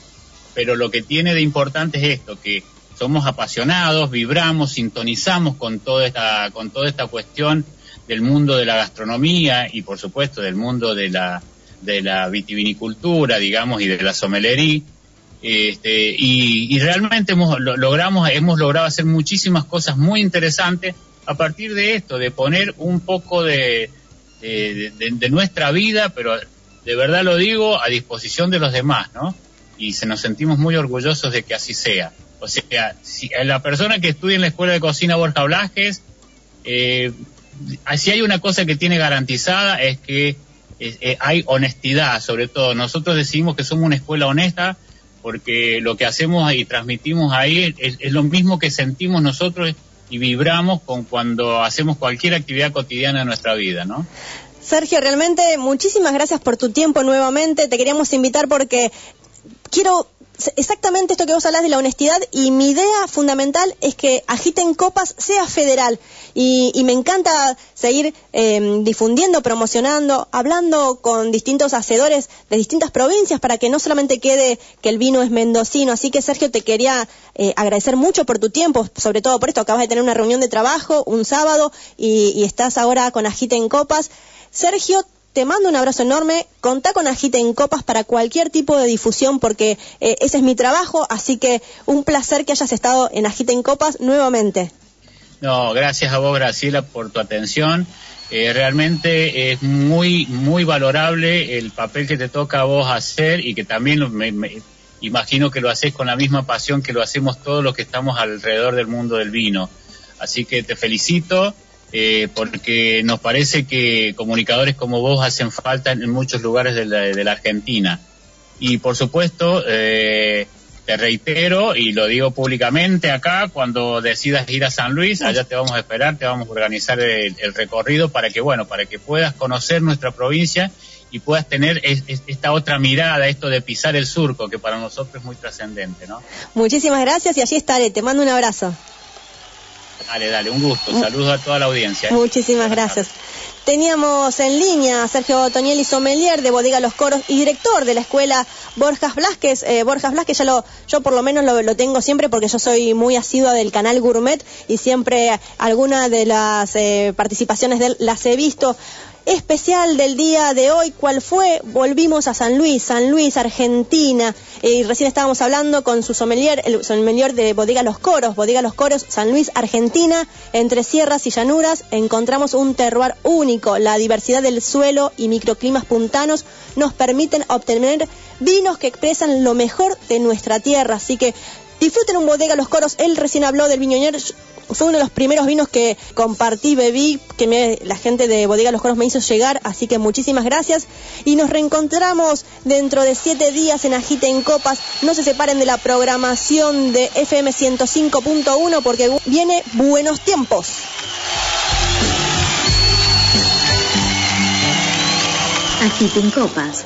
pero lo que tiene de importante es esto, que somos apasionados, vibramos, sintonizamos con toda esta, con toda esta cuestión del mundo de la gastronomía y por supuesto del mundo de la de la vitivinicultura, digamos, y de la somelería. Este, y, realmente hemos, logramos, hemos logrado hacer muchísimas cosas muy interesantes a partir de esto, de poner un poco de, de, nuestra vida, pero de verdad lo digo, a disposición de los demás, ¿no? Y se nos sentimos muy orgullosos de que así sea. O sea, si la persona que estudia en la Escuela de Cocina Borja Blasquez, eh, si hay una cosa que tiene garantizada es que eh, hay honestidad, sobre todo. Nosotros decimos que somos una escuela honesta porque lo que hacemos y transmitimos ahí es, lo mismo que sentimos nosotros y vibramos con cuando hacemos cualquier actividad cotidiana en nuestra vida, ¿no? Sergio, realmente muchísimas gracias por tu tiempo nuevamente. Te queríamos invitar porque quiero exactamente esto que vos hablas de la honestidad y mi idea fundamental es que Agiten Copas sea federal y, me encanta seguir em, difundiendo, promocionando, hablando con distintos hacedores de distintas provincias para que no solamente quede que el vino es mendocino. Así que Sergio, te quería eh, agradecer mucho por tu tiempo, sobre todo por esto. Acabas de tener una reunión de trabajo un sábado y, y estás ahora con Agiten Copas. Sergio, te mando un abrazo enorme. Contá con Agite en Copas para cualquier tipo de difusión porque eh, ese es mi trabajo. Así que un placer que hayas estado en Agite en Copas nuevamente. No, gracias a vos, Graciela, por tu atención. Eh, realmente es muy, muy valorable el papel que te toca a vos hacer y que también me, imagino que lo haces con la misma pasión que lo hacemos todos los que estamos alrededor del mundo del vino. Así que te felicito eh, porque nos parece que comunicadores como vos hacen falta en muchos lugares de la, Argentina. Y por supuesto, eh, te reitero y lo digo públicamente acá, cuando decidas ir a San Luis, allá te vamos a esperar, te vamos a organizar el, recorrido para que, bueno, para que puedas conocer nuestra provincia y puedas tener esta otra mirada, esto de pisar el surco, que para nosotros es muy trascendente, ¿no? Muchísimas gracias y allí estaré, te mando un abrazo. Dale, dale, un gusto. Saludos a toda la audiencia. Muchísimas gracias. Teníamos en línea a Sergio Toniel y Sommelier de Bodega Los Coros y director de la escuela Borjas Blasquez. Eh, Borjas Blasquez ya lo, yo por lo menos lo, tengo siempre porque yo soy muy asidua del canal Gourmet y siempre alguna de las eh, participaciones de él las he visto especial del día de hoy. ¿Cuál fue? Volvimos a San Luis, San Luis, Argentina. Y recién estábamos hablando con su sommelier, el sommelier de Bodega Los Coros, Bodega Los Coros, San Luis, Argentina. Entre sierras y llanuras encontramos un terroir único. La diversidad del suelo y microclimas puntanos nos permiten obtener vinos que expresan lo mejor de nuestra tierra. Así que disfruten un Bodega Los Coros. Él recién habló del viñoñer fue uno de los primeros vinos que compartí, bebí, que la gente de Bodega Los Coros me hizo llegar, así que muchísimas gracias. Y nos reencontramos dentro de siete días en Agite en Copas. No se separen de la programación de FM 105.1 porque viene buenos tiempos. Agite en Copas